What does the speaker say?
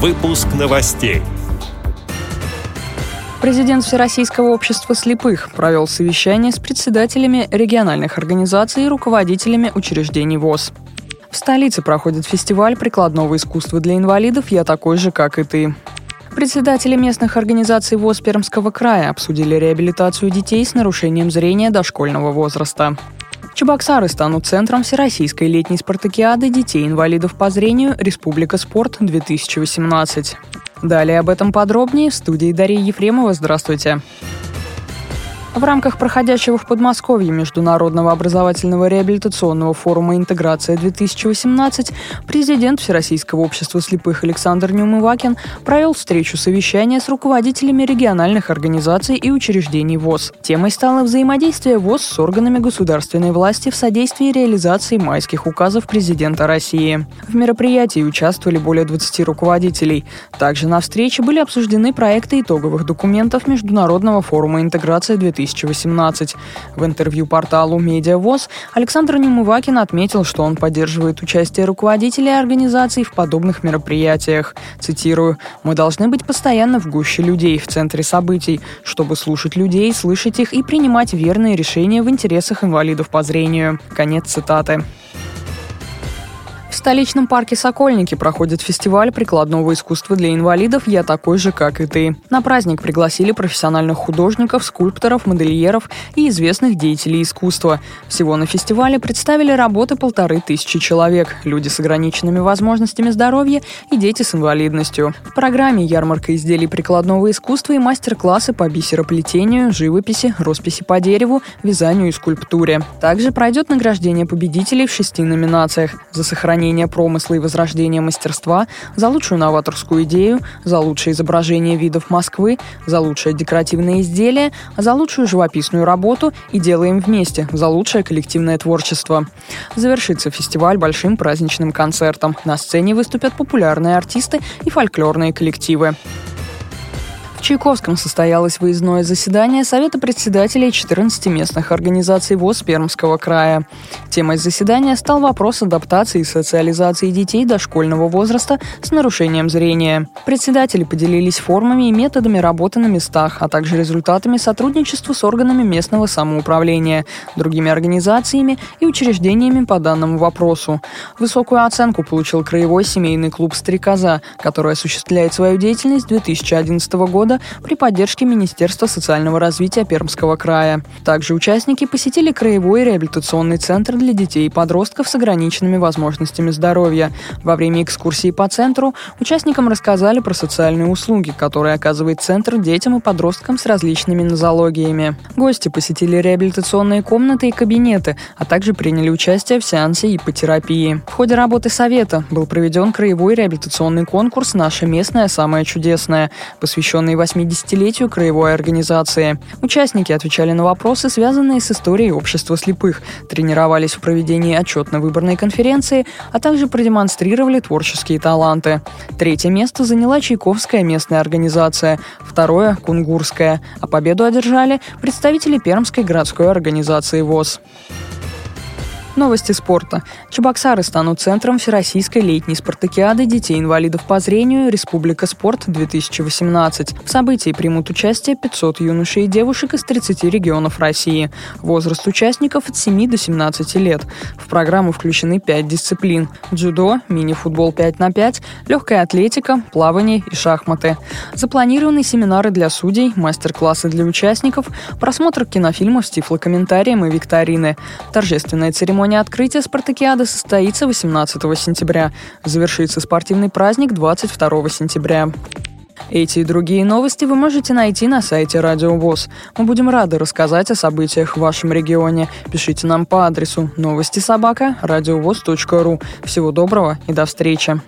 Выпуск новостей. Президент Всероссийского общества слепых провел совещание с председателями региональных организаций и руководителями учреждений ВОЗ. В столице проходит фестиваль прикладного искусства для инвалидов «Я такой же, как и ты». Председатели местных организаций ВОЗ Пермского края обсудили реабилитацию детей с нарушением зрения дошкольного возраста. Чебоксары станут центром Всероссийской летней спартакиады детей-инвалидов по зрению «Республика спорт-2018». Далее об этом подробнее в студии Дарья Ефремова. Здравствуйте. В рамках проходящего в Подмосковье Международного образовательного реабилитационного форума «Интеграция-2018» президент Всероссийского общества слепых Александр Неумывакин провел встречу совещания с руководителями региональных организаций и учреждений ВОЗ. Темой стало взаимодействие ВОЗ с органами государственной власти в содействии реализации майских указов президента России. В мероприятии участвовали более 20 руководителей. Также на встрече были обсуждены проекты итоговых документов Международного форума «Интеграция-2018» 2018. В интервью порталу «Медиавоз» Александр Немывакин отметил, что он поддерживает участие руководителей организаций в подобных мероприятиях. Цитирую, «Мы должны быть постоянно в гуще людей, в центре событий, чтобы слушать людей, слышать их и принимать верные решения в интересах инвалидов по зрению». Конец цитаты. В столичном парке «Сокольники» проходит фестиваль прикладного искусства для инвалидов «Я такой же, как и ты». На праздник пригласили профессиональных художников, скульпторов, модельеров и известных деятелей искусства. Всего на фестивале представили работы полторы тысячи человек, люди с ограниченными возможностями здоровья и дети с инвалидностью. В программе ярмарка изделий прикладного искусства и мастер-классы по бисероплетению, живописи, росписи по дереву, вязанию и скульптуре. Также пройдет награждение победителей в шести номинациях за сохранение сохранения промысла и возрождения мастерства, за лучшую новаторскую идею, за лучшее изображение видов Москвы, за лучшее декоративное изделие, за лучшую живописную работу и делаем вместе за лучшее коллективное творчество. Завершится фестиваль большим праздничным концертом. На сцене выступят популярные артисты и фольклорные коллективы. В Чайковском состоялось выездное заседание Совета председателей 14 местных организаций ВОЗ Пермского края. Темой заседания стал вопрос адаптации и социализации детей дошкольного возраста с нарушением зрения. Председатели поделились формами и методами работы на местах, а также результатами сотрудничества с органами местного самоуправления, другими организациями и учреждениями по данному вопросу. Высокую оценку получил краевой семейный клуб «Стрекоза», который осуществляет свою деятельность с 2011 года года при поддержке Министерства социального развития Пермского края. Также участники посетили краевой реабилитационный центр для детей и подростков с ограниченными возможностями здоровья. Во время экскурсии по центру участникам рассказали про социальные услуги, которые оказывает центр детям и подросткам с различными нозологиями. Гости посетили реабилитационные комнаты и кабинеты, а также приняли участие в сеансе ипотерапии. В ходе работы совета был проведен краевой реабилитационный конкурс «Наша местная самая чудесная», посвященный 80-летию краевой организации. Участники отвечали на вопросы, связанные с историей общества слепых, тренировались в проведении отчетно-выборной конференции, а также продемонстрировали творческие таланты. Третье место заняла Чайковская местная организация, второе – Кунгурская, а победу одержали представители Пермской городской организации ВОЗ. Новости спорта. Чебоксары станут центром Всероссийской летней спартакиады детей-инвалидов по зрению «Республика спорт-2018». В событии примут участие 500 юношей и девушек из 30 регионов России. Возраст участников от 7 до 17 лет. В программу включены 5 дисциплин – дзюдо, мини-футбол 5 на 5, легкая атлетика, плавание и шахматы. Запланированы семинары для судей, мастер-классы для участников, просмотр кинофильмов с тифлокомментарием и викторины. Торжественная церемония Церемония открытия спартакиады состоится 18 сентября. Завершится спортивный праздник 22 сентября. Эти и другие новости вы можете найти на сайте Радио ВОЗ. Мы будем рады рассказать о событиях в вашем регионе. Пишите нам по адресу новости собака ру. Всего доброго и до встречи.